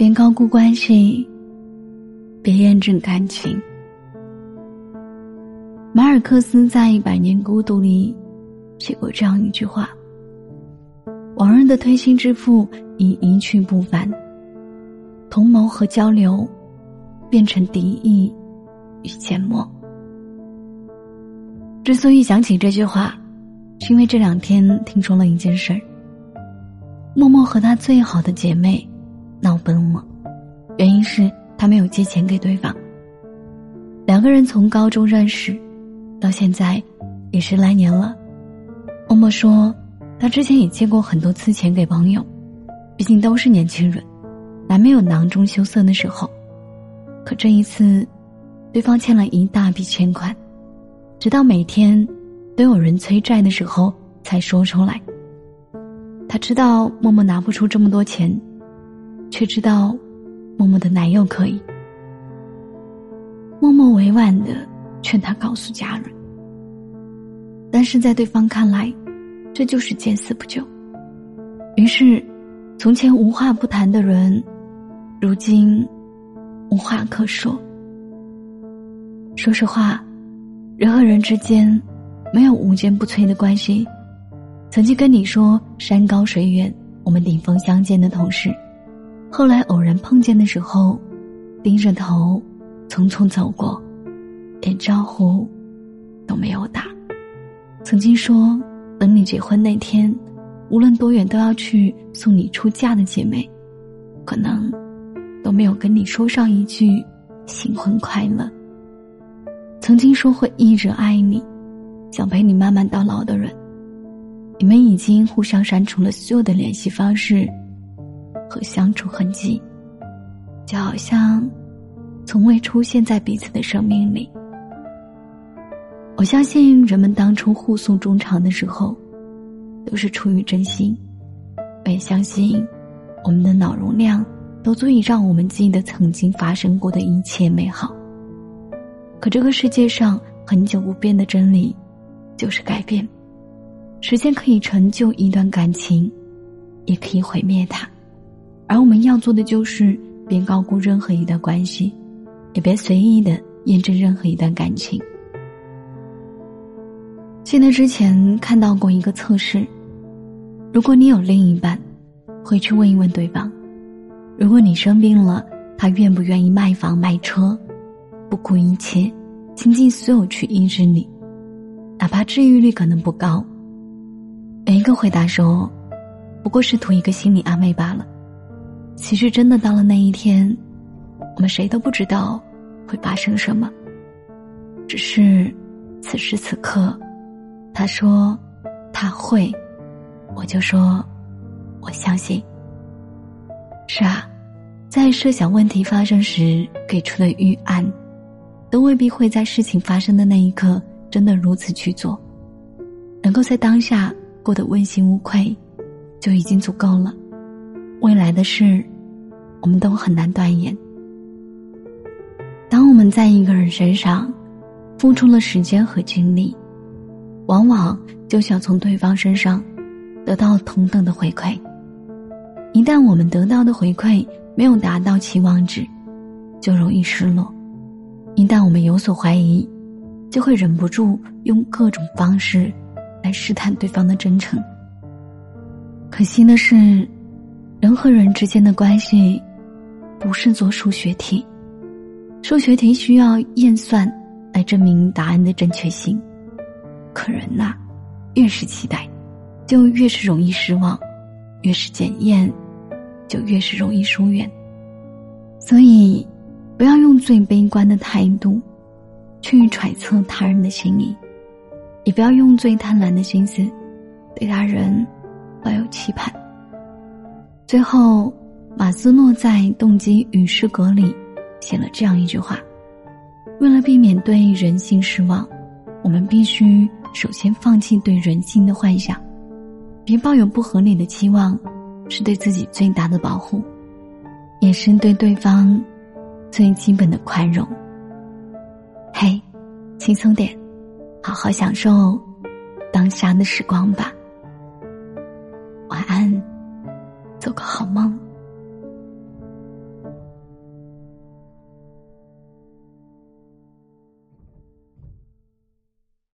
别高估关系，别验证感情。马尔克斯在《一百年孤独》里写过这样一句话：“往日的推心置腹已一去不返，同谋和交流变成敌意与缄默。”之所以想起这句话，是因为这两天听说了一件事儿：默默和她最好的姐妹闹崩了，原因是他没有借钱给对方。两个人从高中认识。到现在，也十来年了。默默说，他之前也借过很多次钱给朋友，毕竟都是年轻人，难免有囊中羞涩的时候。可这一次，对方欠了一大笔欠款，直到每天都有人催债的时候才说出来。他知道默默拿不出这么多钱，却知道默默的男友可以。默默委婉的。劝他告诉家人，但是在对方看来，这就是见死不救。于是，从前无话不谈的人，如今无话可说。说实话，人和人之间没有无坚不摧的关系。曾经跟你说山高水远，我们顶峰相见的同事，后来偶然碰见的时候，低着头匆匆走过。连招呼都没有打。曾经说等你结婚那天，无论多远都要去送你出嫁的姐妹，可能都没有跟你说上一句新婚快乐。曾经说会一直爱你，想陪你慢慢到老的人，你们已经互相删除了所有的联系方式和相处痕迹，就好像从未出现在彼此的生命里。我相信人们当初互诉衷肠的时候，都是出于真心。我也相信，我们的脑容量都足以让我们记得曾经发生过的一切美好。可这个世界上很久不变的真理，就是改变。时间可以成就一段感情，也可以毁灭它。而我们要做的就是，别高估任何一段关系，也别随意的验证任何一段感情。记得之前看到过一个测试，如果你有另一半，会去问一问对方：如果你生病了，他愿不愿意卖房卖车，不顾一切，倾尽所有去医治你，哪怕治愈率可能不高。每一个回答说：“不过是图一个心理安慰罢了。”其实真的到了那一天，我们谁都不知道会发生什么，只是此时此刻。他说：“他会。”我就说：“我相信。”是啊，在设想问题发生时给出的预案，都未必会在事情发生的那一刻真的如此去做。能够在当下过得问心无愧，就已经足够了。未来的事，我们都很难断言。当我们在一个人身上付出了时间和精力。往往就想从对方身上得到同等的回馈。一旦我们得到的回馈没有达到期望值，就容易失落；一旦我们有所怀疑，就会忍不住用各种方式来试探对方的真诚。可惜的是，人和人之间的关系不是做数学题，数学题需要验算来证明答案的正确性。可人呐，越是期待，就越是容易失望；越是检验，就越是容易疏远。所以，不要用最悲观的态度去揣测他人的心理，也不要用最贪婪的心思对他人抱有期盼。最后，马斯诺在《动机与诗格》里写了这样一句话：“为了避免对人性失望，我们必须。”首先，放弃对人性的幻想，别抱有不合理的期望，是对自己最大的保护，也是对对方最基本的宽容。嘿，轻松点，好好享受当下的时光吧。晚安，做个好梦。